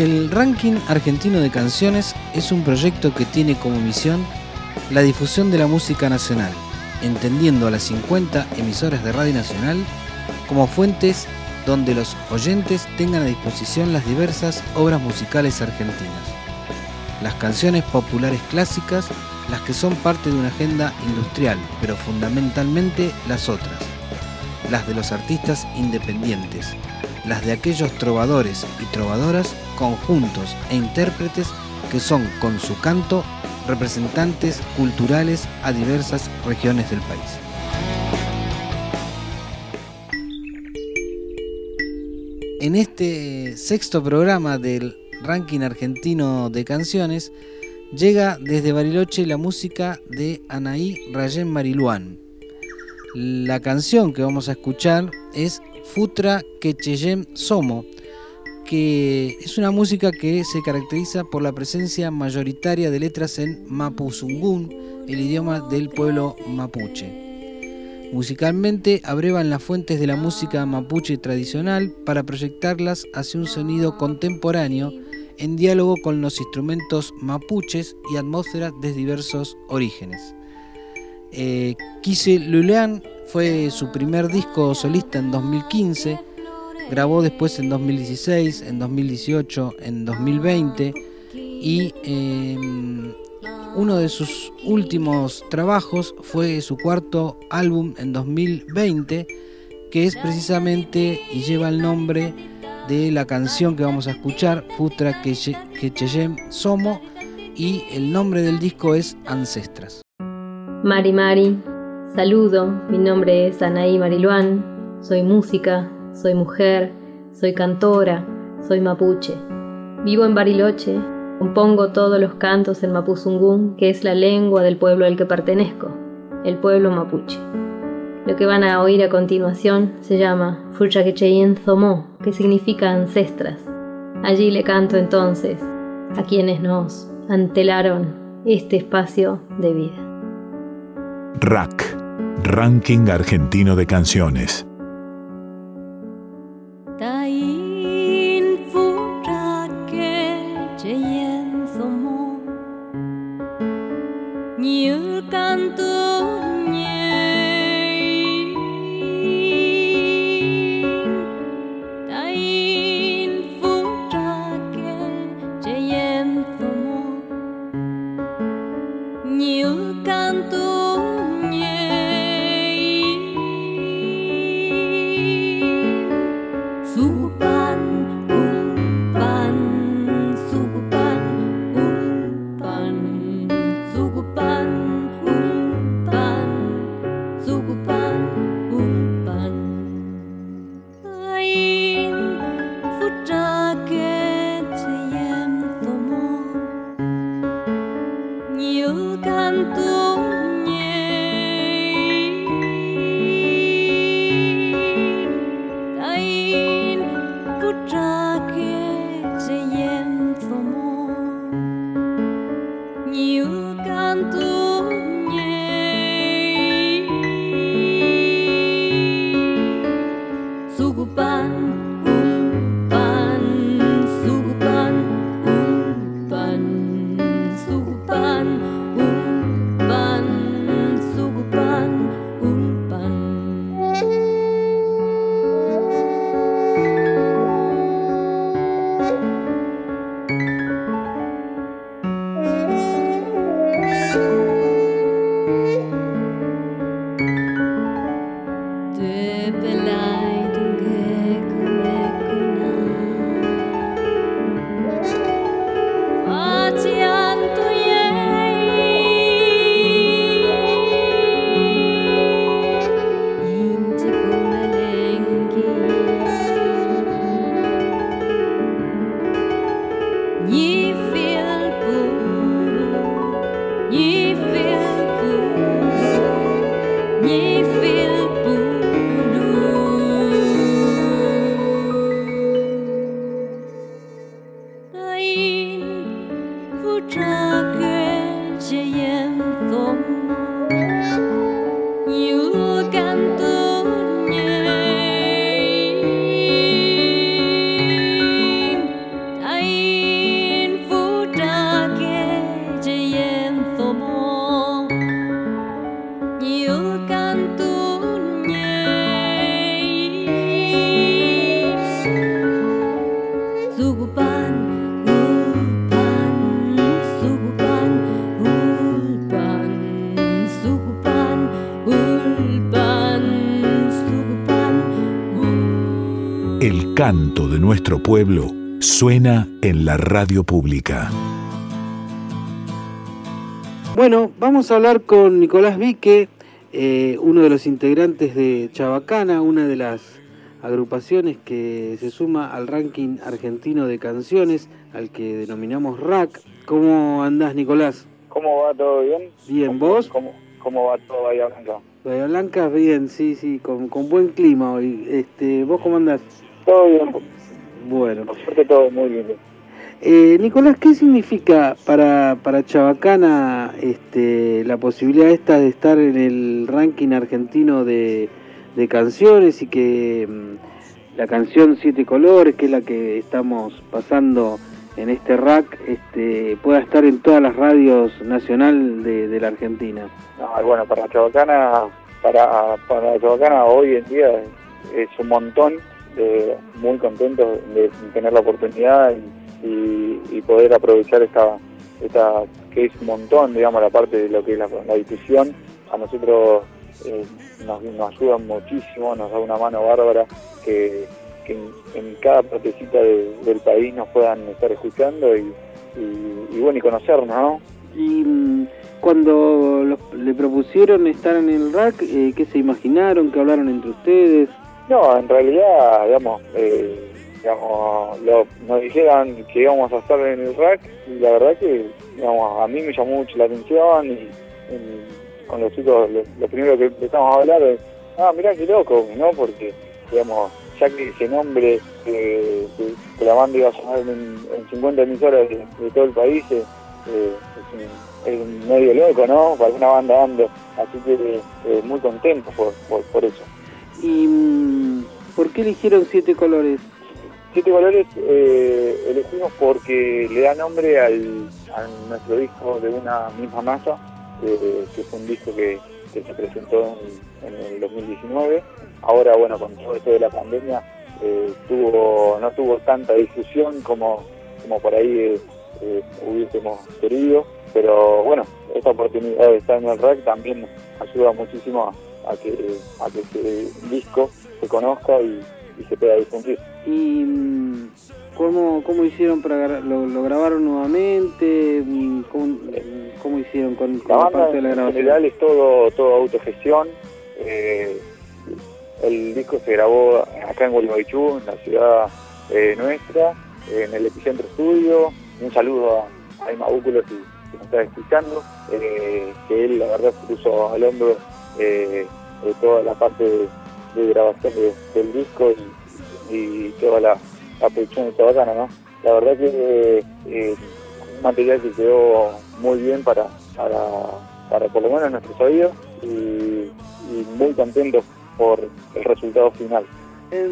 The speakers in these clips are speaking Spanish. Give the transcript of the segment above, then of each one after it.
El ranking argentino de canciones es un proyecto que tiene como misión la difusión de la música nacional, entendiendo a las 50 emisoras de Radio Nacional como fuentes donde los oyentes tengan a disposición las diversas obras musicales argentinas. Las canciones populares clásicas, las que son parte de una agenda industrial, pero fundamentalmente las otras, las de los artistas independientes, las de aquellos trovadores y trovadoras, conjuntos e intérpretes que son con su canto representantes culturales a diversas regiones del país. En este sexto programa del ranking argentino de canciones, llega desde Bariloche la música de Anaí Rayen Mariluán. La canción que vamos a escuchar es Futra Quecheyem Somo, que es una música que se caracteriza por la presencia mayoritaria de letras en mapuzungún, el idioma del pueblo mapuche. Musicalmente abrevan las fuentes de la música mapuche tradicional para proyectarlas hacia un sonido contemporáneo en diálogo con los instrumentos mapuches y atmósferas de diversos orígenes. Eh, Kise Lulean fue su primer disco solista en 2015 grabó después en 2016, en 2018, en 2020 y em, uno de sus últimos trabajos fue su cuarto álbum en 2020 que es precisamente y lleva el nombre de la canción que vamos a escuchar, Futra Quecheyem Somo, y el nombre del disco es Ancestras. Mari Mari, saludo, mi nombre es Anaí Mariluán, soy música, soy mujer, soy cantora, soy mapuche. Vivo en Bariloche, compongo todos los cantos en mapuzungún, que es la lengua del pueblo al que pertenezco, el pueblo mapuche. Lo que van a oír a continuación se llama Furchaquecheyen Zomó, que significa ancestras. Allí le canto entonces a quienes nos antelaron este espacio de vida. RAC, Ranking Argentino de Canciones. Canto de nuestro pueblo suena en la radio pública. Bueno, vamos a hablar con Nicolás Vique, eh, uno de los integrantes de Chabacana, una de las agrupaciones que se suma al ranking argentino de canciones, al que denominamos RAC. ¿Cómo andás, Nicolás? ¿Cómo va todo bien? Bien, ¿vos? ¿Cómo, cómo va todo Bahía Blanca? Bahía Blanca, bien, sí, sí, con, con buen clima hoy. Este, ¿Vos cómo andás? Todo bien. Bueno. Por suerte todo muy bien. Eh, Nicolás, ¿qué significa para, para Chabacana este, la posibilidad esta de estar en el ranking argentino de, de canciones y que mm, la canción Siete Colores, que es la que estamos pasando en este rack, este, pueda estar en todas las radios nacional de, de la Argentina? No, bueno, para Chabacana, para, para Chabacana hoy en día es un montón, muy contentos de tener la oportunidad y poder aprovechar esta, esta, que es un montón, digamos, la parte de lo que es la, la difusión. A nosotros eh, nos, nos ayuda muchísimo, nos da una mano bárbara que, en, cada partecita de, del país nos puedan estar escuchando y, bueno, y conocernos, ¿no? Y mm, cuando le propusieron estar en el RAC, eh, ¿qué se imaginaron? ¿Qué hablaron entre ustedes? No, en realidad, digamos, eh, digamos, lo, nos dijeron que íbamos a estar en el rack y la verdad que digamos, a mí me llamó mucho la atención y, con los chicos lo, primero que empezamos a hablar es, ah, mirá qué loco, ¿no? Porque, digamos, ya que ese nombre eh, que, que, la banda iba a sonar en, en 50 emisoras de, todo el país eh, es, un, es, medio loco, ¿no? Para una banda ando, así que eh, muy contento por, por, por eso. ¿Y mm, por qué eligieron Siete Colores? Siete Colores eh, elegimos porque le da nombre al, a nuestro disco de una misma masa, eh, que fue un disco que, que se presentó en, en, el 2019. Ahora, bueno, con todo esto de la pandemia, eh, tuvo, no tuvo tanta difusión como, como por ahí eh, hubiésemos querido, pero bueno, esta oportunidad de estar en el RAC también ayuda muchísimo a, a que, a que este disco se conozca y y se pueda difundir. ¿Y cómo, cómo hicieron para lo, lo grabaron nuevamente? ¿Cómo, cómo hicieron con, con la, la, parte de la grabación? En general es todo, todo autogestión. Eh, el disco se grabó acá en Gualeguaychú, en la ciudad eh, nuestra, en el Epicentro Estudio. Un saludo a Búculo si, si nos está escuchando, eh, que él la verdad puso al hombro eh, toda la parte de, de grabación de, del disco y, toda la, la, producción está bacana, ¿no? La verdad que eh, un material que quedó muy bien para, para, para por lo menos nuestros oídos y, muy contentos por el resultado final. Eh,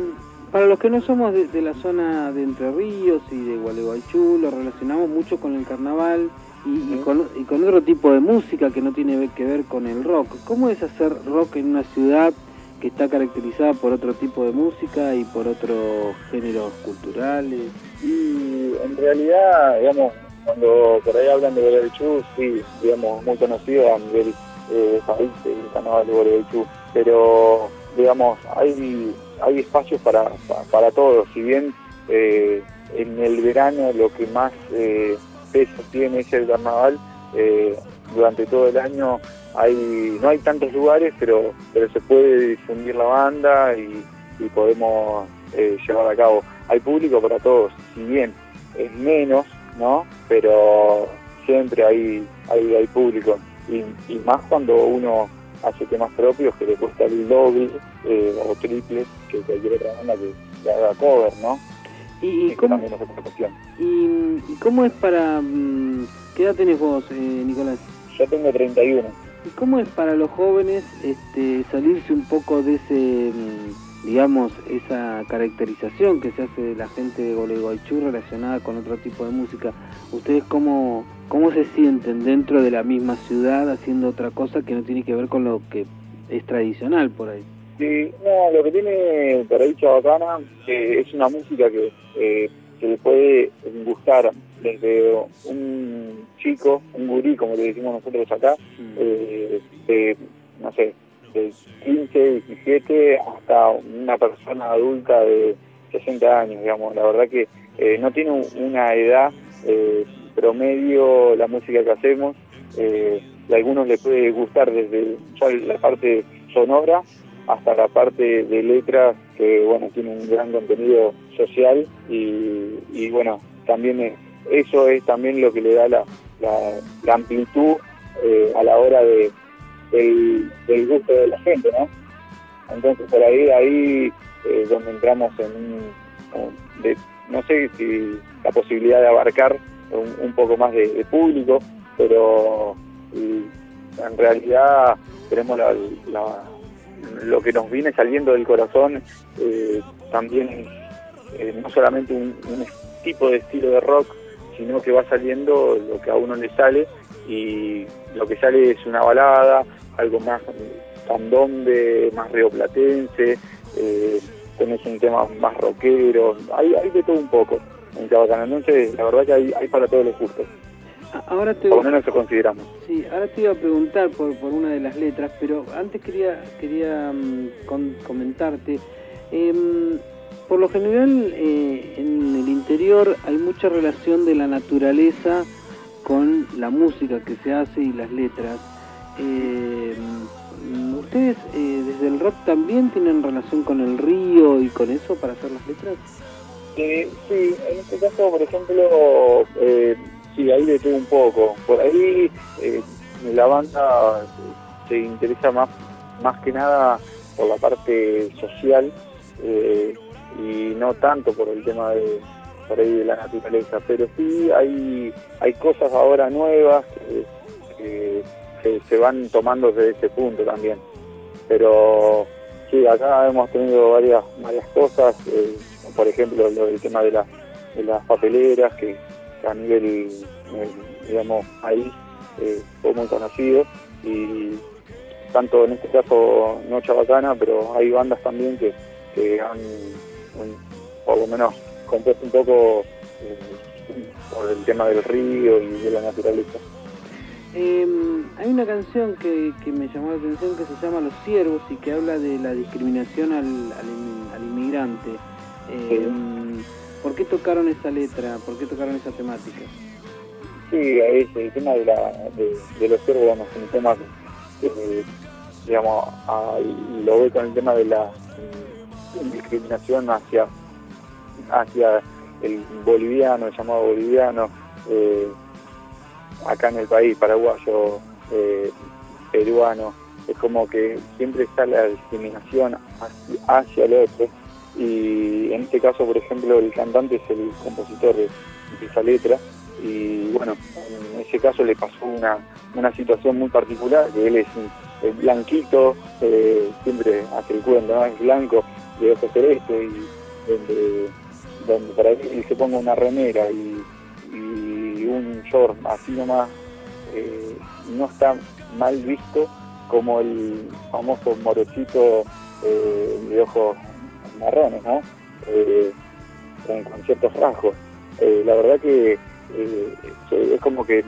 para los que no somos de, de, la zona de Entre Ríos y de Gualeguaychú, lo relacionamos mucho con el carnaval y, y, con, y con otro tipo de música que no tiene que ver con el rock. ¿Cómo es hacer rock en una ciudad que está caracterizada por otro tipo de música y por otros géneros culturales. Y en realidad, digamos, cuando por ahí hablan de Gualeguaychú, sí, digamos, muy conocido a nivel eh, país, el carnaval de Gualeguaychú, pero, digamos, hay, hay espacios para, para, para todos, si bien eh, en el verano lo que más eh, peso tiene es el carnaval, eh, durante todo el año hay no hay tantos lugares, pero pero se puede difundir la banda y, y podemos eh, llevar a cabo. Hay público para todos, si bien es menos, ¿no? Pero siempre hay hay, hay público y, y más cuando uno hace temas propios que le cuesta el doble eh, o triple que cualquier otra banda que, que haga cover, ¿no? ¿Y, cómo, es. ¿Y, ¿Y cómo es para... Mm, ¿Qué edad tenés vos, eh, Nicolás? Yo tengo 31. ¿Y cómo es para los jóvenes este, salirse un poco de ese, digamos, esa caracterización que se hace de la gente de Gualeguaychú relacionada con otro tipo de música? ¿Ustedes cómo, cómo se sienten dentro de la misma ciudad haciendo otra cosa que no tiene que ver con lo que es tradicional por ahí? Sí, no, lo que tiene por ahí Chabacana eh, es una música que, eh, que le puede gustar desde un chico, un gurí, como le decimos nosotros acá, mm. eh, de, no sé, de 15, 17, hasta una persona adulta de, 60 años, digamos. La verdad que eh, no tiene una edad eh, promedio la música que hacemos. Eh, a algunos les puede gustar desde la parte sonora hasta la parte de letras, que bueno, tiene un gran contenido social y, bueno, también eso es también lo que le da la, la, amplitud a la hora de, del, del gusto de la gente, ¿no? Entonces por ahí, ahí eh, donde entramos en un, de, no sé si la posibilidad de abarcar un, poco más de, público, pero en realidad tenemos lo que nos viene saliendo del corazón, eh, también eh, no solamente un, tipo de estilo de rock, sino que va saliendo lo que a uno le sale y lo que sale es una balada, algo más candombe, más rioplatense, eh, tenés un tema más rockero, hay, de todo un poco en Chabacana, entonces la verdad que hay, hay para todos los gustos. Ahora te, Por lo menos eso consideramos. Sí, ahora te iba a preguntar por, por una de las letras, pero antes quería quería mm, comentarte. Em, por lo general, eh, en el interior hay mucha relación de la naturaleza con la música que se hace y las letras. Eh, ¿Ustedes eh, desde el rock también tienen relación con el río y con eso para hacer las letras? Eh, sí, en este caso, por ejemplo, eh, sí, ahí le un poco. Por ahí eh, la banda se interesa más, más que nada por la parte social y no tanto por el tema de por ahí de la naturaleza, pero sí hay hay cosas ahora nuevas que se van tomando desde ese punto también. Pero sí, acá hemos tenido varias varias cosas, eh, por ejemplo, lo del tema de, de las papeleras, que, a nivel, eh, digamos, ahí eh, fue muy conocido. Y tanto en este caso no Chabacana, pero hay bandas también que, que han, por lo menos, compuesto un poco por el tema del río y de la naturaleza. Eh, hay una canción que, me llamó la atención que se llama Los Siervos y que habla de la discriminación al, al, inmigrante. Eh, ¿Por qué tocaron esa letra? ¿Por qué tocaron esa temática? Sí, es el tema de, la, de, los siervos bueno, es un tema que, digamos, lo ve con el tema de la mm, discriminación hacia, hacia el boliviano, el llamado boliviano. Eh, acá en el país, paraguayo, eh, peruano, es como que siempre está la discriminación hacia, el otro y en este caso, por ejemplo, el cantante es el compositor de, esa letra y bueno, en ese caso le pasó una, una situación muy particular, que él es, blanquito, eh, siempre hace el cuento, es blanco, de ojos celeste y donde, donde para él se ponga una remera y un short así nomás eh, no está mal visto como el famoso morochito eh, de ojos marrones, ¿no? Eh, con, ciertos rasgos. la verdad que es como que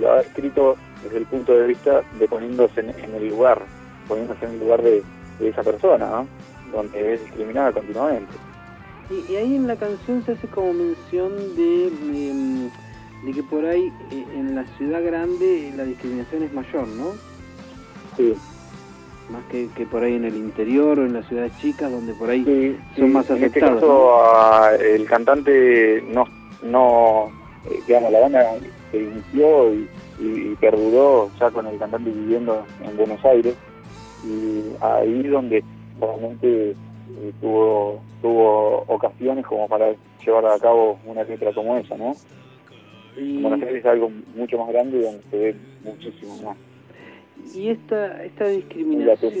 lo ha escrito desde el punto de vista de poniéndose en, el lugar, poniéndose en el lugar de, esa persona, ¿no? Donde es discriminada continuamente. Y, y, ahí en la canción se hace como mención de em, de que por ahí eh, en la ciudad grande la discriminación es mayor, ¿no? Sí. Más que, que por ahí en el interior o en las ciudades chicas, donde por ahí son más afectados. En este caso, el cantante no, no eh, digamos, la banda se inició y, perduró ya con el cantante viviendo en Buenos Aires, y ahí donde realmente eh, tuvo, tuvo ocasiones como para llevar a cabo una letra como esa, ¿no? Y... Buenos Aires es algo mucho más grande donde se ve muchísimo más. Y esta, esta discriminación,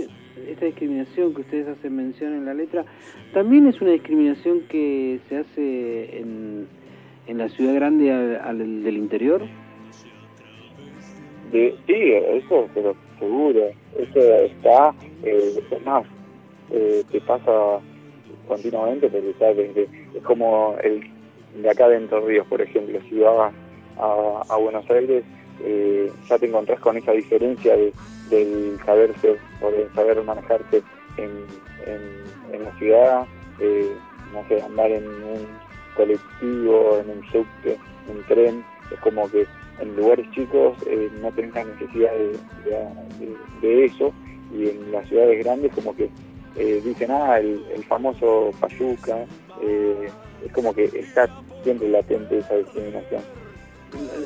esta discriminación que ustedes hacen mención en la letra, también es una discriminación que se hace en, en la ciudad grande al, del interior. De, sí, eso pero seguro, eso está, eh, es más, eh, te pasa continuamente, sabes, es como el de acá de Ríos, por ejemplo, si vas a, Buenos Aires, eh, ya te encontrás con esa diferencia de, del saberse o de saber manejarse en, en, la ciudad, eh, no sé, andar en un colectivo, en un subte, un tren, es como que en lugares chicos eh, no tengan necesidad de, eso y en las ciudades grandes como que eh, dicen, ah, el, famoso payuca, eh, es como que está siempre latente esa discriminación.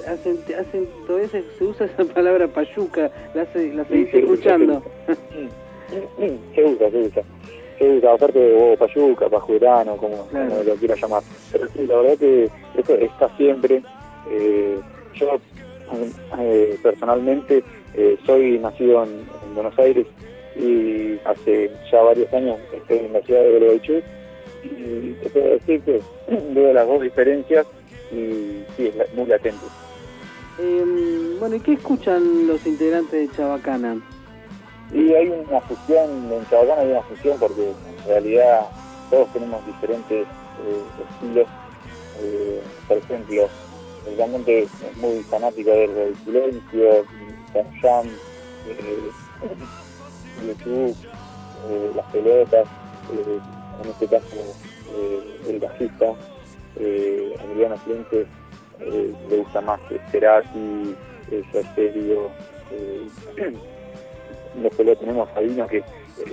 Hacen, hacen, todavía se, usa esa palabra payuca, la, la seguís escuchando. Se usa, se usa. Se usa, aparte de payuca, pajurano, como, como, lo quiera llamar. Pero sí, la verdad que eso está siempre. Eh, yo eh, personalmente eh, soy nacido en, Buenos Aires y hace ya varios años estoy en la ciudad de Gualeguaychú y te puedo decir que veo las dos diferencias y sí, es muy latente. Em, bueno, ¿y qué escuchan los integrantes de Chabacana? Y hay una fusión, en Chabacana hay una fusión porque en realidad todos tenemos diferentes eh, estilos. por ejemplo, realmente es muy fanático del silencio, Jam, eh, YouTube, eh, las pelotas, eh, en este caso eh, el bajista, eh, Emiliano Fuentes, eh, le gusta más Cerati, Estéreo, eh, después lo tenemos a Vino que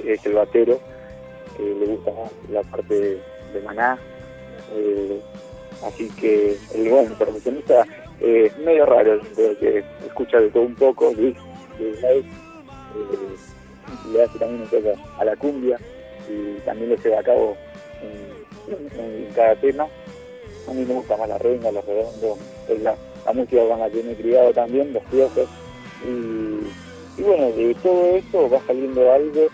es el batero, le gusta más la parte de, Maná, Así que el bueno, profesionista es medio raro, que escucha de todo un poco, eh, le hace también un poco a la cumbia y también lo lleva a cabo en, cada tema. A mí me gusta más la renga, los redondos, la, música con la que me he criado también, los piojos. Y, bueno, de todo esto va saliendo algo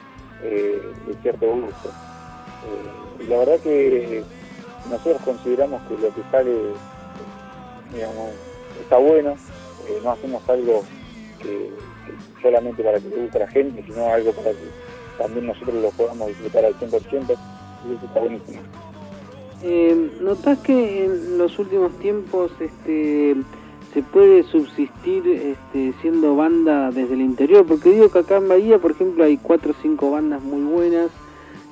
eh, de cierto gusto. Eh, la verdad que nosotros consideramos que lo que sale está bueno, eh, no hacemos algo solamente para que le guste la gente, sino algo para que también nosotros lo podamos disfrutar al 100% y eso está buenísimo. Eh, ¿Notás que en los últimos tiempos este, se puede subsistir este, siendo banda desde el interior? Porque digo que acá en Bahía, por ejemplo, hay cuatro o cinco bandas muy buenas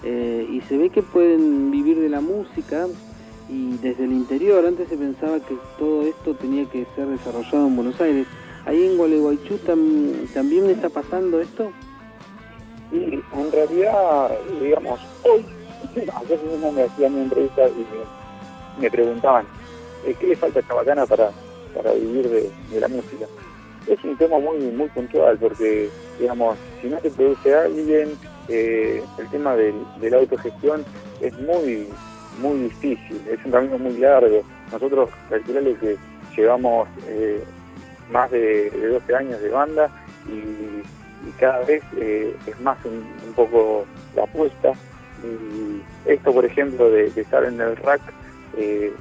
eh, y se ve que pueden vivir de la música y desde el interior. Antes se pensaba que todo esto tenía que ser desarrollado en Buenos Aires. ¿Ahí en Gualeguaychú también está pasando esto? En realidad, digamos, hoy, ayer mismo me hacían una entrevista y me, preguntaban, eh, ¿qué le falta a Chabacana para, para vivir de, de la música? Es un tema muy muy puntual porque, digamos, si no te produce alguien, eh, el tema de la autogestión es muy muy difícil, es un camino muy largo. Nosotros calculamos que llevamos eh, más de, 12 años de banda y, cada vez es más un, poco la apuesta. Y esto, por ejemplo, de, estar en el rack,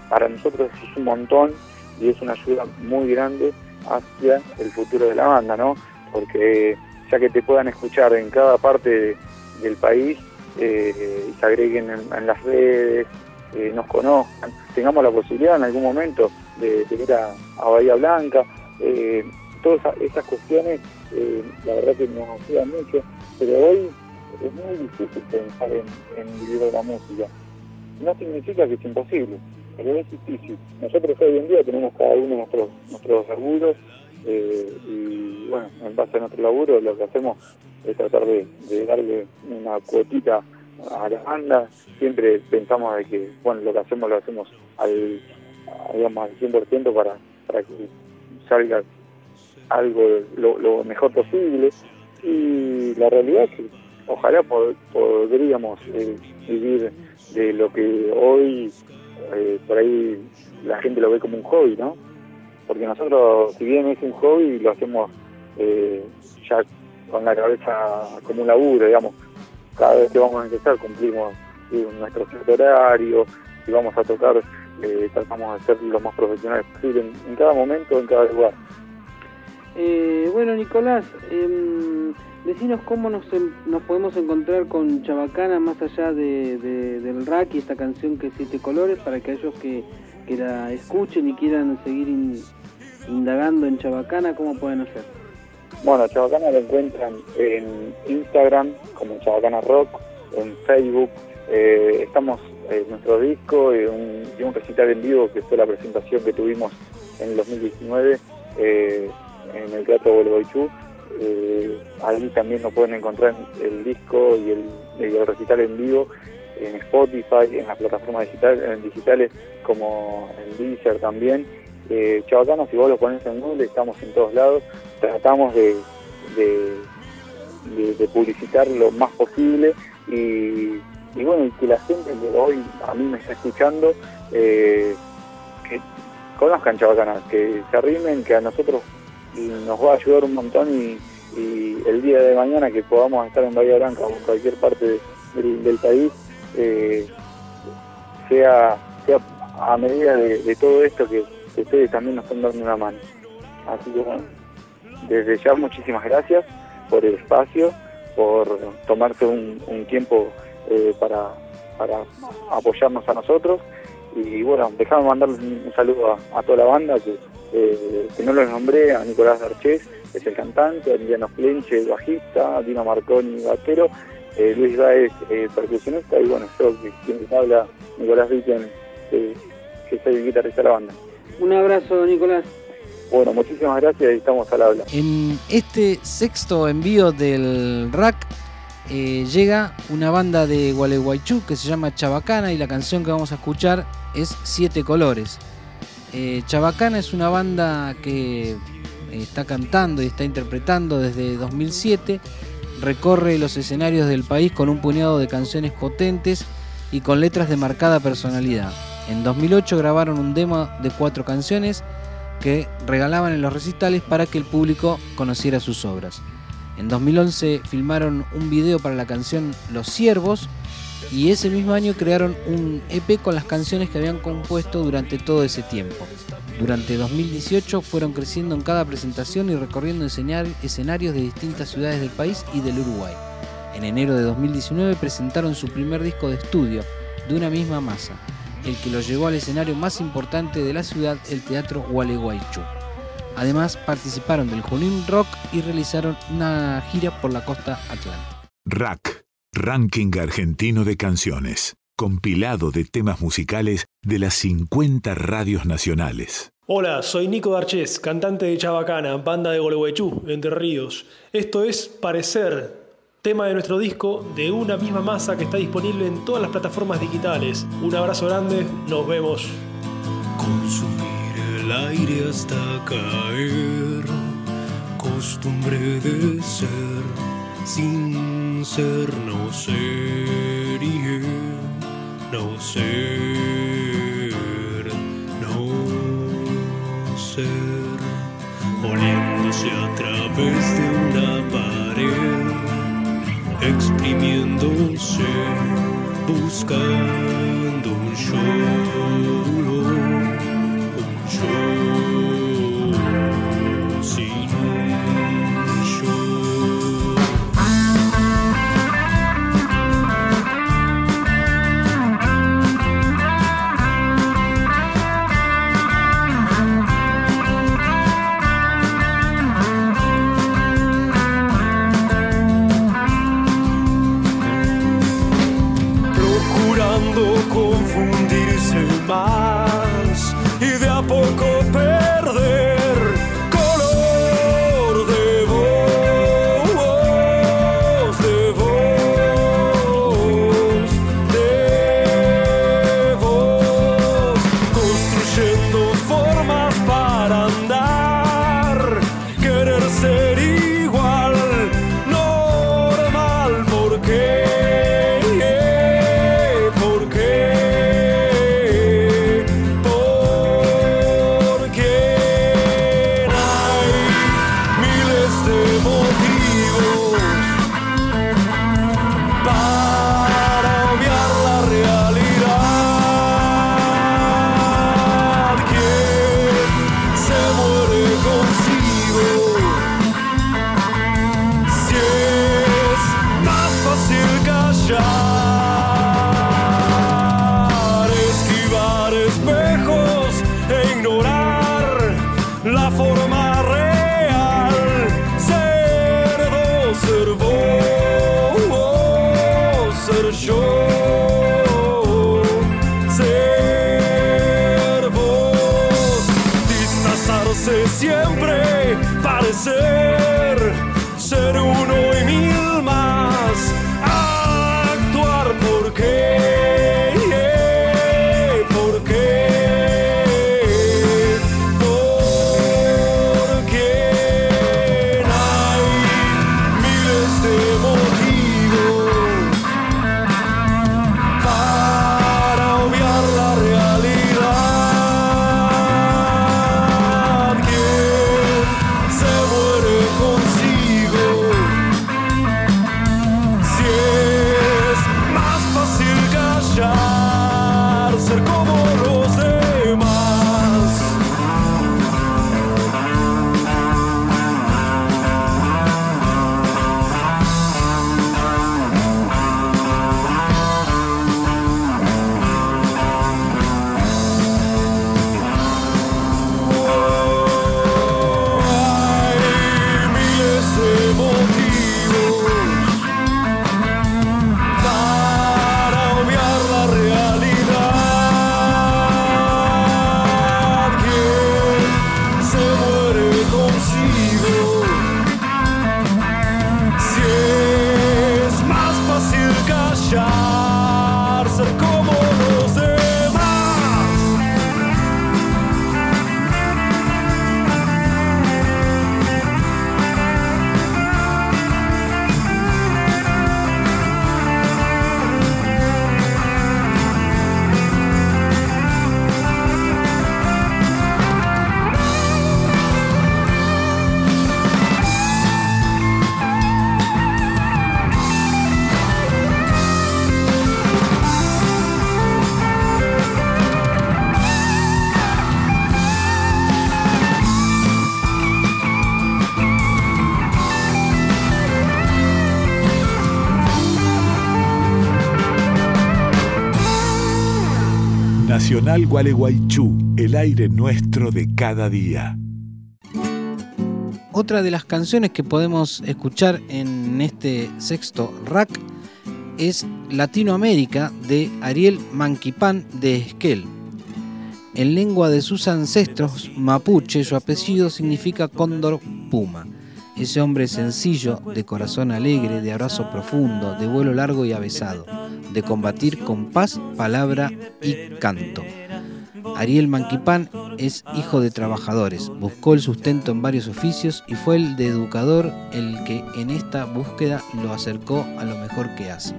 para nosotros es un montón y es una ayuda muy grande hacia el futuro de la banda, ¿no? Porque ya que te puedan escuchar en cada parte del país eh, y se agreguen en, las redes, eh, nos conozcan, tengamos la posibilidad en algún momento de, ir a, Bahía Blanca, eh, todas esas cuestiones la verdad que nos ayudan mucho, pero hoy es muy difícil pensar en, vivir de la música. No significa que es imposible, pero es difícil. Nosotros hoy en día tenemos cada uno nuestros, nuestros seguros eh, y bueno, en base a nuestro laburo lo que hacemos es tratar de, darle una cuotita a la banda. Siempre pensamos de que bueno lo que hacemos lo hacemos al, digamos, al 100% para, para que salga algo lo, mejor posible. Y la realidad es que ojalá podríamos eh, vivir de lo que hoy eh, por ahí la gente lo ve como un hobby, ¿no? porque nosotros, si bien es un hobby, lo hacemos eh, ya con la cabeza como un laburo, digamos. Cada vez que vamos a empezar cumplimos nuestro cierto horario, si vamos a tocar, eh, tratamos de ser lo más profesionales posible en, cada momento, en cada lugar. Bueno, Nicolás, eh, decinos cómo nos, podemos encontrar con Chabacana más allá de, del rack y esta canción que es Siete Colores para que aquellos que, la escuchen y quieran seguir indagando en Chabacana, ¿cómo pueden hacer? Bueno, Chabacana lo encuentran en Instagram como Chabacana Rock, en Facebook. Eh, estamos eh, nuestro disco y un, recital en vivo que fue la presentación que tuvimos en el 2019 eh, en el Teatro Gualeguaychú. Eh, ahí también nos pueden encontrar el disco y el, el recital en vivo en Spotify, en las plataformas digital, digitales como en Deezer también. Eh, Chabacana, si vos lo pones en Google, estamos en todos lados. Tratamos de, de, publicitar lo más posible y, y bueno, y que la gente que hoy a mí me está escuchando, eh, que conozcan Chabacana, que se arrimen, que a nosotros nos va a ayudar un montón y, y el día de mañana que podamos estar en Bahía Blanca o en cualquier parte del, país, eh, sea, sea a medida de, todo esto que, ustedes también nos están dando una mano. Así que bueno, desde ya muchísimas gracias por el espacio, por tomarse un, un tiempo eh, para, para apoyarnos a nosotros y bueno, dejame mandarles un, un saludo a, a, toda la banda que, eh, que no los nombré, a Nicolás Garcés, que es el cantante, a Emiliano Flenche, el bajista, a Dino Marconi, batero, eh, Luis Baez, eh, percusionista, y bueno, yo, que, quien les habla, Nicolás Ricken, que soy el guitarrista de la banda. Un abrazo, Nicolás. Bueno, muchísimas gracias y estamos al habla. En este sexto envío del rack eh, llega una banda de Gualeguaychú que se llama Chabacana y la canción que vamos a escuchar es Siete Colores. Eh, Chabacana es una banda que está cantando y está interpretando desde 2007, recorre los escenarios del país con un puñado de canciones potentes y con letras de marcada personalidad. En 2008 grabaron un demo de cuatro canciones que regalaban en los recitales para que el público conociera sus obras. En 2011 filmaron un video para la canción Los Siervos y ese mismo año crearon un EP con las canciones que habían compuesto durante todo ese tiempo. Durante 2018 fueron creciendo en cada presentación y recorriendo escenarios de distintas ciudades del país y del Uruguay. En enero de 2019 presentaron su primer disco de estudio, de una misma masa, el que los llevó al escenario más importante de la ciudad, el Teatro Gualeguaychú. Además, participaron del Junín Rock y realizaron una gira por la costa atlántica. Rack, Ranking Argentino de Canciones, compilado de temas musicales de las 50 radios nacionales. Hola, soy Nico Darches, cantante de Chabacana, banda de Gualeguaychú, Entre Ríos. Esto es Parecer, tema de nuestro disco de una misma masa que está disponible en todas las plataformas digitales. Un abrazo grande, nos vemos. Consumir el aire hasta caer, costumbre de ser, sin ser no ser, y no ser, no ser, oliéndose a través de una pared exprimiéndose, buscando un show, un show Gualeguaychú, el aire nuestro de cada día. Otra de las canciones que podemos escuchar en este sexto rack es Latinoamérica de Ariel Manquipán de Esquel. En lengua de sus ancestros mapuche, su apellido significa cóndor puma. Ese hombre sencillo, de corazón alegre, de abrazo profundo, de vuelo largo y avesado, de combatir con paz, palabra y canto. Ariel Manquipán es hijo de trabajadores, buscó el sustento en varios oficios y fue el de educador el que en esta búsqueda lo acercó a lo mejor que hace.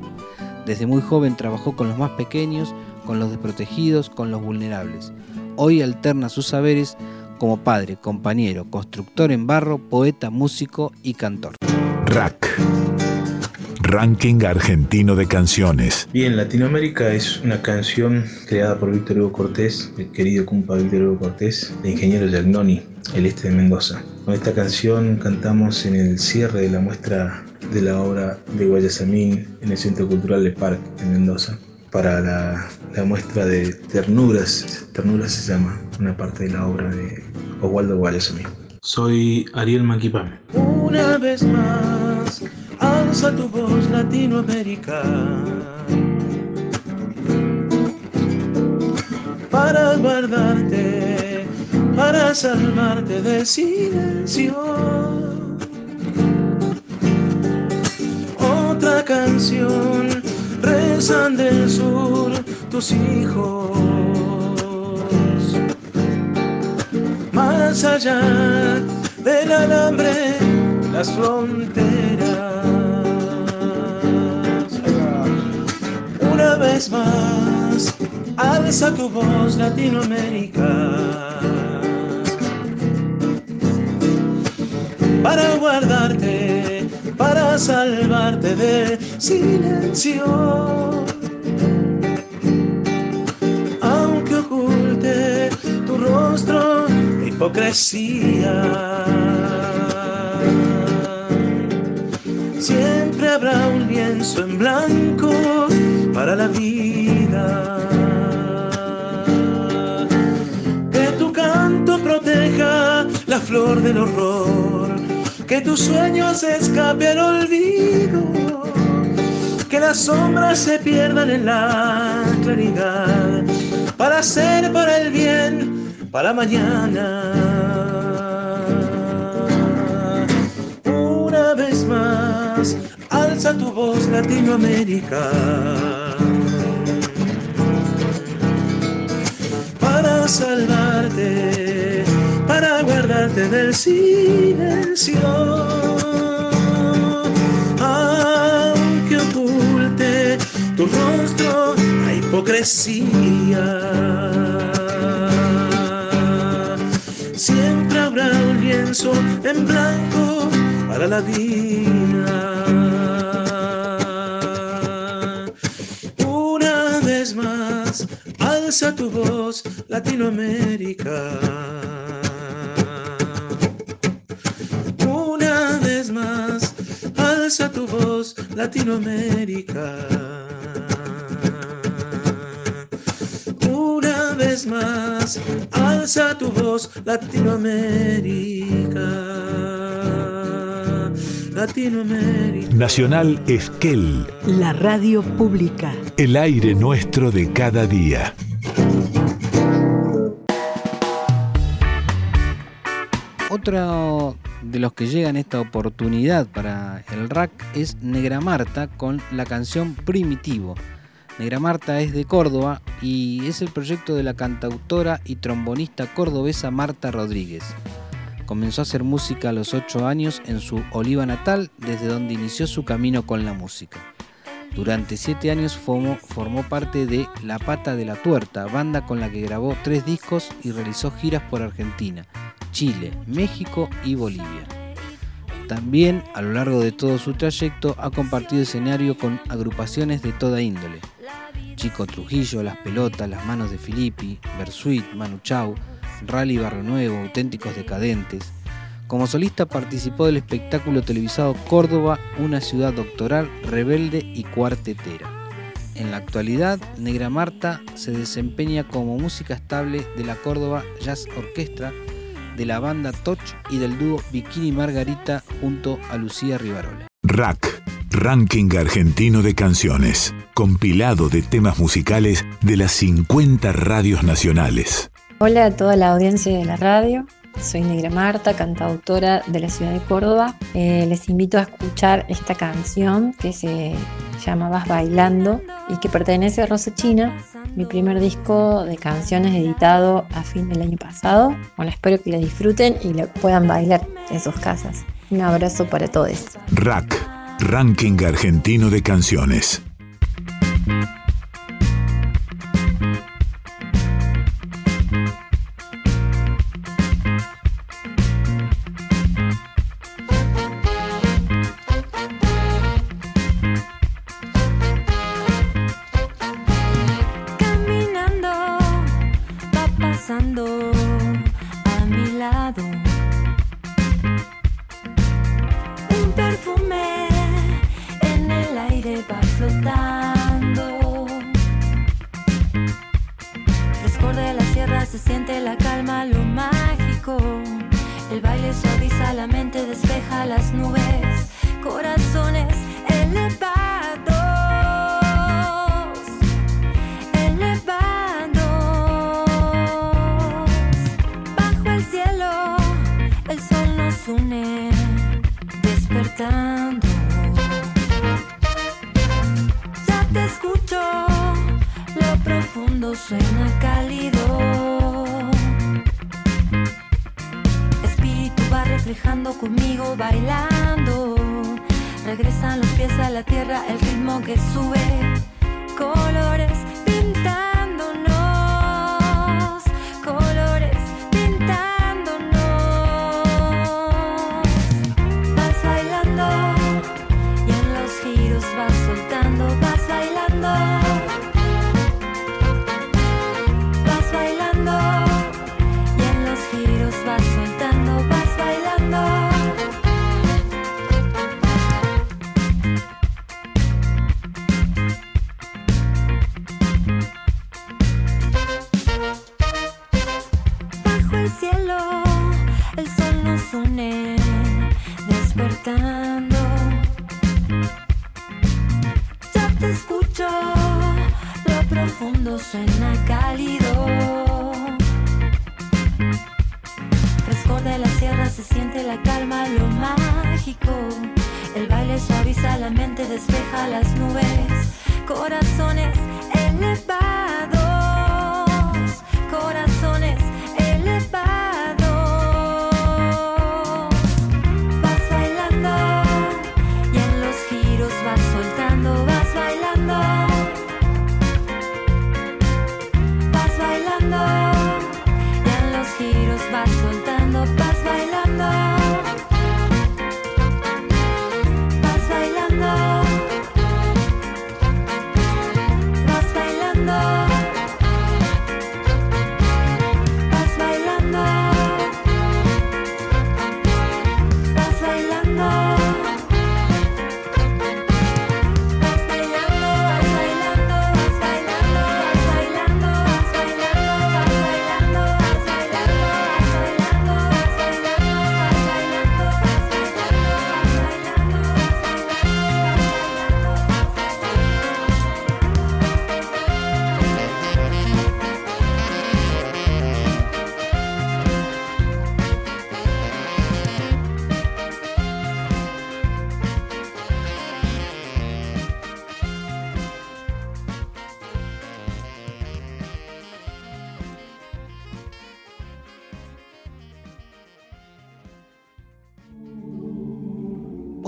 Desde muy joven trabajó con los más pequeños, con los desprotegidos, con los vulnerables. Hoy alterna sus saberes como padre, compañero, constructor en barro, poeta, músico y cantor. Rack. Ranking argentino de canciones. Bien, Latinoamérica es una canción creada por Víctor Hugo Cortés, el querido compa Víctor Hugo Cortés, de Ingeniero Yagnoni, el este de Mendoza. Con esta canción cantamos en el cierre de la muestra de la obra de Guayasamín en el Centro Cultural de Parque en Mendoza para la, la muestra de Ternuras, Ternuras se llama, una parte de la obra de Oswaldo Guayasamín. Soy Ariel Manquipán. Una vez más, alza tu voz Latinoamérica. Para guardarte, para salvarte del silencio. Otra canción, rezan del sur tus hijos. Más allá del alambre, las fronteras. Una vez más, alza tu voz Latinoamérica. Para guardarte, para salvarte del silencio. Aunque oculte tu rostro de hipocresía. Siempre habrá un lienzo en blanco para la vida. Que tu canto proteja la flor del horror. Que tus sueños escape al olvido. Que las sombras se pierdan en la claridad. Para ser para el bien, para mañana. Una vez más, alza tu voz Latinoamérica. Para salvarte, para guardarte del silencio. Aunque oculte tu rostro la hipocresía. Siempre habrá un lienzo en blanco para la vida. Alza tu voz, Latinoamérica. Una vez más, alza tu voz, Latinoamérica. Una vez más, alza tu voz, Latinoamérica. Latinoamérica. Nacional Esquel, La radio pública. el aire nuestro de cada día. Otro de los que llegan esta oportunidad para el rack es Negra Marta con la canción Primitivo. Negra Marta es de Córdoba y es el proyecto de la cantautora y trombonista cordobesa Marta Rodríguez. Comenzó a hacer música a los 8 años en su Oliva natal, desde donde inició su camino con la música. Durante 7 años formó, formó parte de La Pata de la Tuerta, banda con la que grabó tres discos y realizó giras por Argentina, Chile, México y Bolivia. También a lo largo de todo su trayecto ha compartido escenario con agrupaciones de toda índole. Chico Trujillo, Las Pelotas, Las Manos de Filippi, Bersuit, Manu Chao, Rally Barrio Nuevo, Auténticos Decadentes. Como solista participó del espectáculo televisado Córdoba, una ciudad doctoral, rebelde y cuartetera. En la actualidad, Negra Marta se desempeña como música estable de la Córdoba Jazz Orquestra, de la banda Toch y del dúo Bikini Margarita junto a Lucía Rivarola. Rack, Ranking Argentino de Canciones, compilado de temas musicales de las 50 radios nacionales. Hola a toda la audiencia de la radio. Soy Negra Marta, cantautora de la ciudad de Córdoba. Eh, les invito a escuchar esta canción que se llama Vas Bailando y que pertenece a Rosa China, mi primer disco de canciones editado a fin del año pasado. Bueno, espero que la disfruten y la puedan bailar en sus casas. Un abrazo para todos. Rack, Ranking Argentino de Canciones.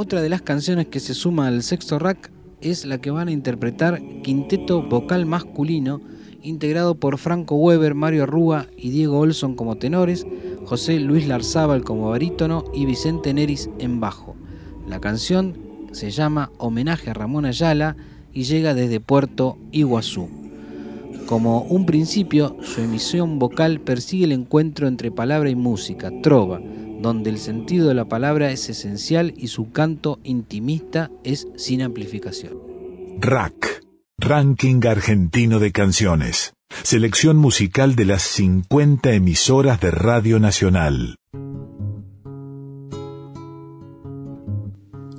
Otra de las canciones que se suma al sexto rack es la que van a interpretar Quinteto Vocal Masculino, integrado por Franco Weber, Mario Arrúa y Diego Olson como tenores, José Luis Larzábal como barítono y Vicente Neris en bajo. La canción se llama Homenaje a Ramón Ayala y llega desde Puerto Iguazú. Como un principio, su emisión vocal persigue el encuentro entre palabra y música, trova, donde el sentido de la palabra es esencial y su canto intimista es sin amplificación. Rack, Ranking Argentino de Canciones. Selección musical de las 50 emisoras de Radio Nacional.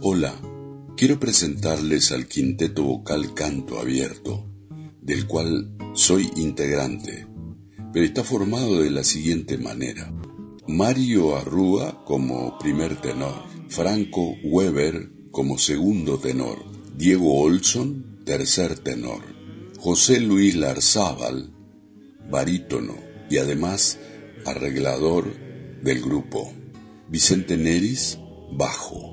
Hola, quiero presentarles al quinteto vocal Canto Abierto, del cual soy integrante, pero está formado de la siguiente manera. Mario Arrúa como primer tenor, Franco Weber como segundo tenor, Diego Olson tercer tenor, José Luis Larzábal barítono y además arreglador del grupo, Vicente Neris bajo.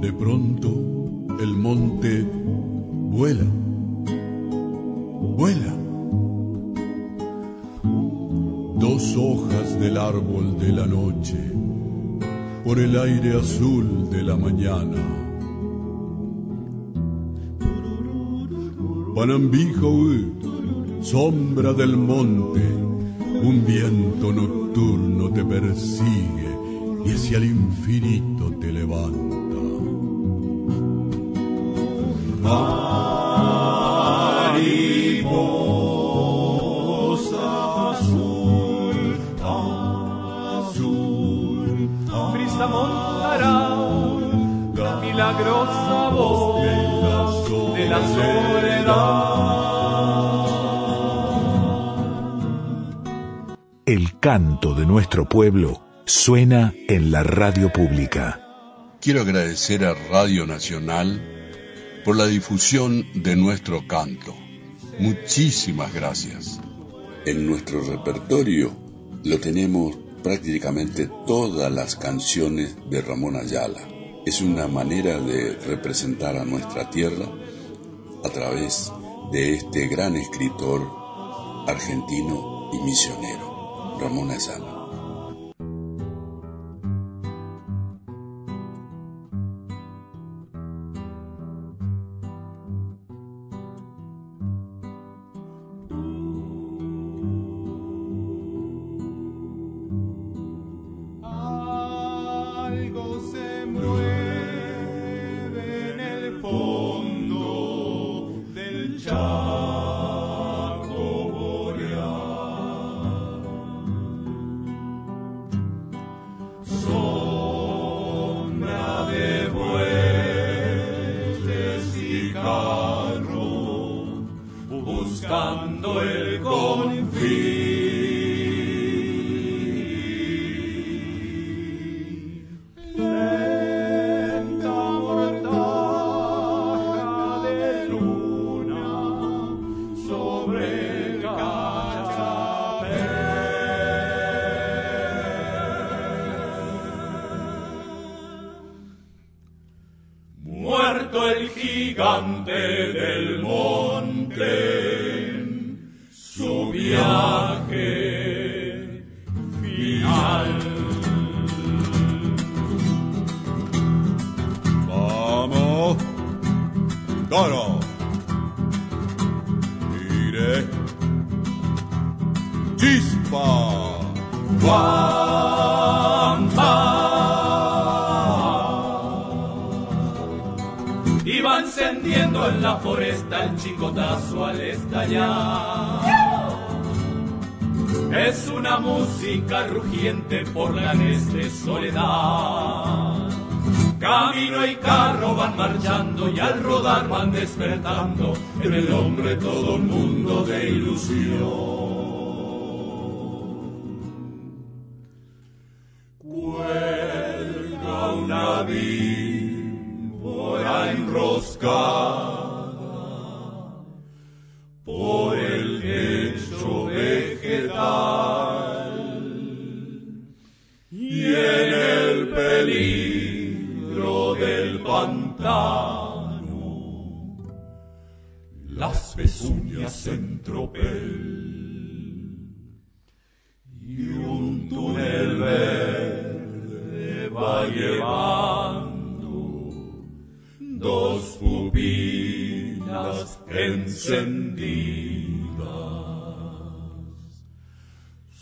De pronto el monte vuela, vuela. Dos hojas del árbol de la noche por el aire azul de la mañana. Panambijo, sombra del monte, un viento nocturno te persigue y hacia el infinito te levanta. Mariposa milagrosa voz de la soledad. El canto de nuestro pueblo suena en la radio pública. Quiero agradecer a Radio Nacional por la difusión de nuestro canto. Muchísimas gracias. En nuestro repertorio lo tenemos prácticamente todas las canciones de Ramón Ayala. Es una manera de representar a nuestra tierra a través de este gran escritor argentino y misionero, Ramón Ayala. Es una música rugiente por la de soledad. Camino y carro van marchando y al rodar van despertando en el hombre todo un mundo de ilusión.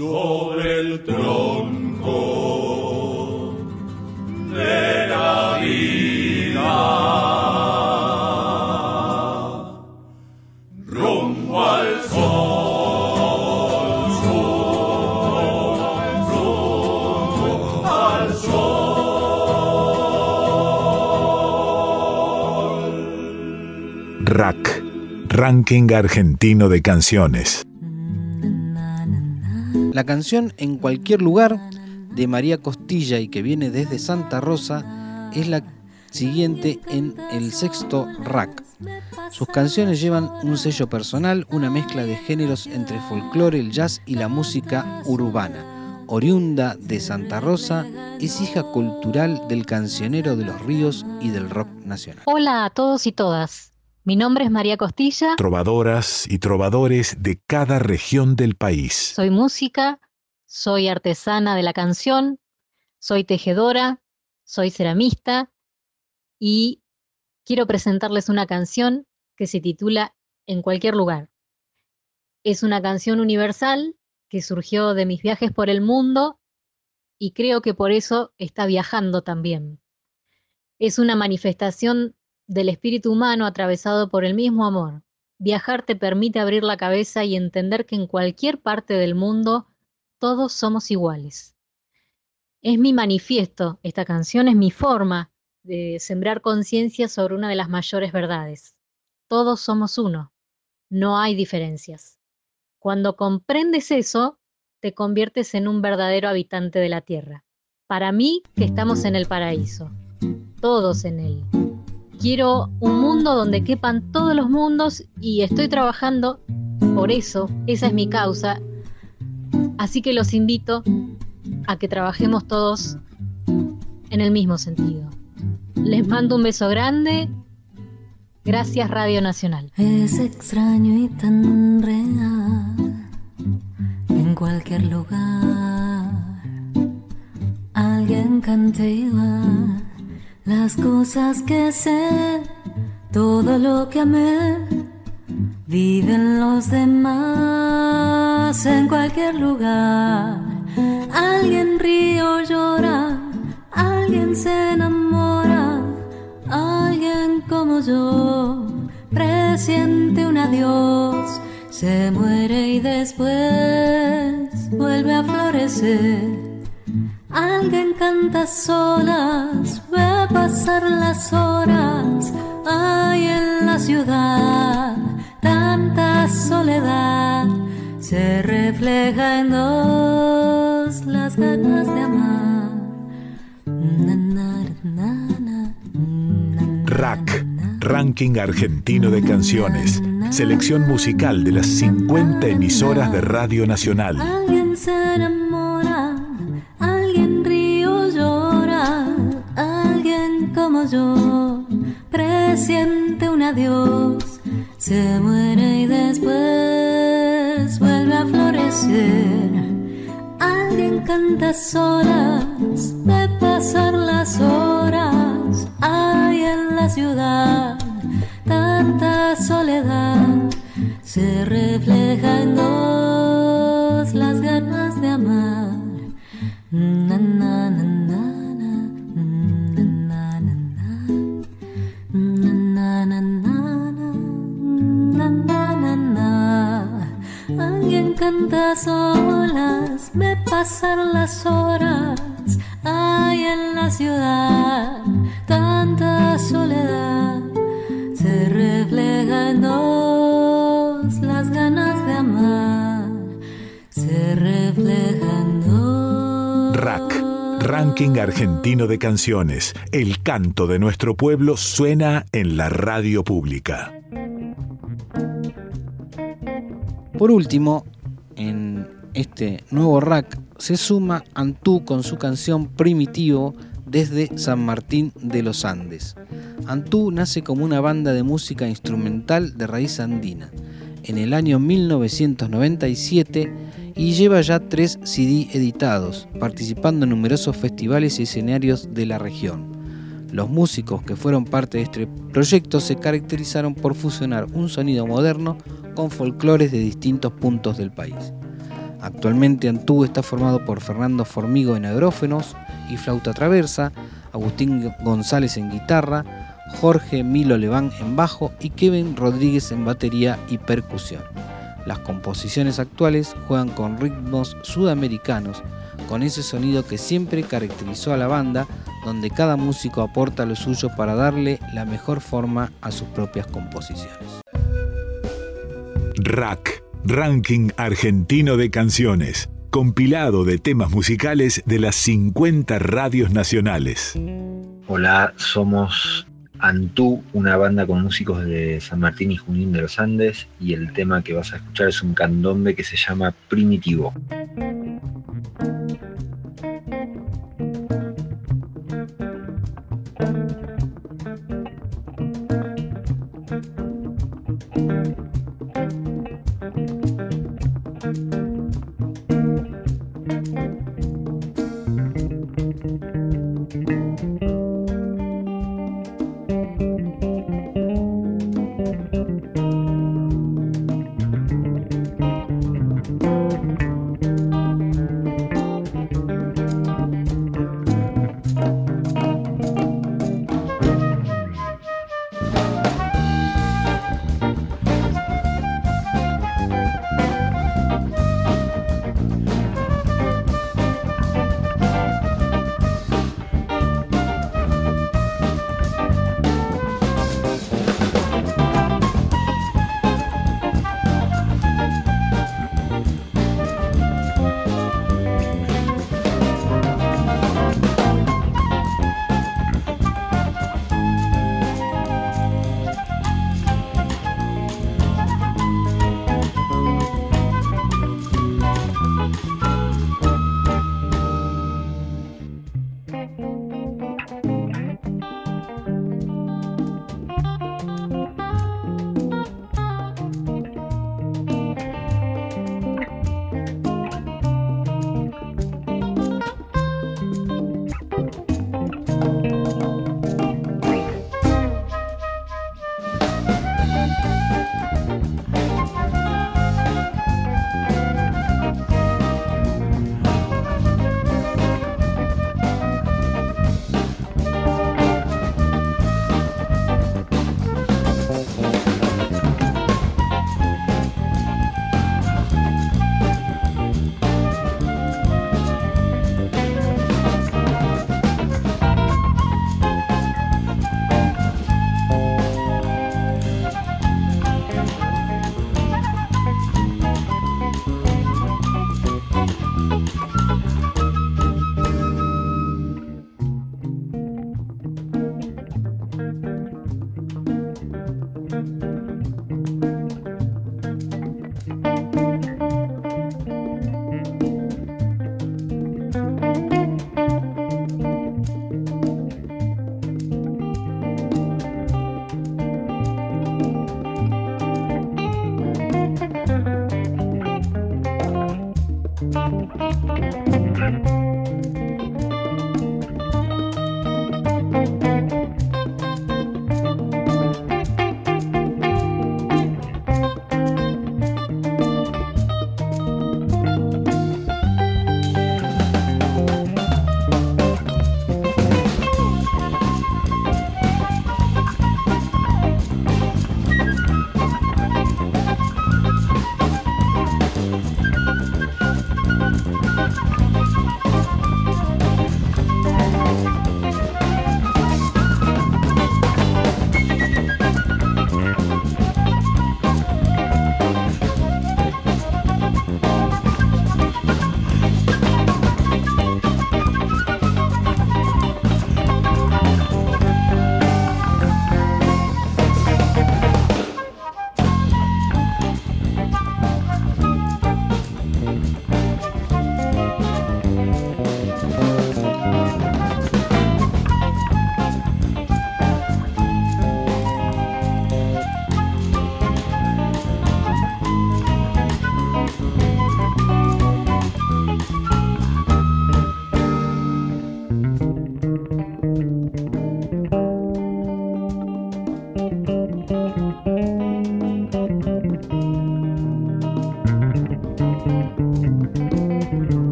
Sobre el tronco de la vida. Rumbo al sol, al sol. Ranking Argentino de Canciones. La canción En cualquier lugar de María Costilla y que viene desde Santa Rosa es la siguiente en el sexto rack. Sus canciones llevan un sello personal, una mezcla de géneros entre folclore, el jazz y la música urbana. Oriunda de Santa Rosa, es hija cultural del cancionero de los ríos y del rock nacional. Hola a todos y todas. Mi nombre es María Costilla. Trovadoras y trovadores de cada región del país. Soy música, soy artesana de la canción, soy tejedora, soy ceramista y quiero presentarles una canción que se titula En cualquier lugar. Es una canción universal que surgió de mis viajes por el mundo y creo que por eso está viajando también. Es una manifestación del espíritu humano atravesado por el mismo amor. Viajar te permite abrir la cabeza y entender que en cualquier parte del mundo todos somos iguales. Es mi manifiesto, esta canción es mi forma de sembrar conciencia sobre una de las mayores verdades. Todos somos uno, no hay diferencias. Cuando comprendes eso, te conviertes en un verdadero habitante de la tierra. Para mí, que estamos en el paraíso, todos en él. Quiero un mundo donde quepan todos los mundos y estoy trabajando por eso, esa es mi causa. Así que los invito a que trabajemos todos en el mismo sentido. Les mando un beso grande. Gracias Radio Nacional. Es extraño y tan real. En cualquier lugar, alguien cantiva las cosas que sé, todo lo que amé. Viven los demás en cualquier lugar. Alguien ríe o llora, alguien se enamora, alguien como yo presiente un adiós, se muere y después vuelve a florecer. Alguien canta solas, ve pasar las horas, hay en la ciudad tanta soledad, se refleja en dos las ganas de amar. Na, na, na, na, RAC, Ranking Argentino de Canciones. Selección musical de las 50 emisoras de Radio Nacional. Yo presiente un adiós, se muere y después vuelve a florecer. Alguien canta solas, ve pasar las horas, hay en la ciudad tanta soledad, se refleja en dos las ganas de amar. Na, na, Alguien canta solas, ve pasar las horas, hay en la ciudad tanta soledad, se refleja en dos las ganas de amar, se refleja en dos. RAC, Ranking Argentino de Canciones. El canto de nuestro pueblo suena en la radio pública. Por último, este nuevo rack se suma Antú con su canción Primitivo desde San Martín de los Andes. Antú nace como una banda de música instrumental de raíz andina en el año 1997 y lleva ya tres CD editados, participando en numerosos festivales y escenarios de la región. Los músicos que fueron parte de este proyecto se caracterizaron por fusionar un sonido moderno con folclores de distintos puntos del país. Actualmente Antú está formado por Fernando Formigo en agrófenos y flauta traversa, Agustín González en guitarra, Jorge Milo Leván en bajo y Kevin Rodríguez en batería y percusión. Las composiciones actuales juegan con ritmos sudamericanos, con ese sonido que siempre caracterizó a la banda, donde cada músico aporta lo suyo para darle la mejor forma a sus propias composiciones. Rack, Ranking Argentino de Canciones, compilado de temas musicales de las 50 radios nacionales. Hola, somos Antú, una banda con músicos de San Martín y Junín de los Andes, y el tema que vas a escuchar es un candombe que se llama Primitivo.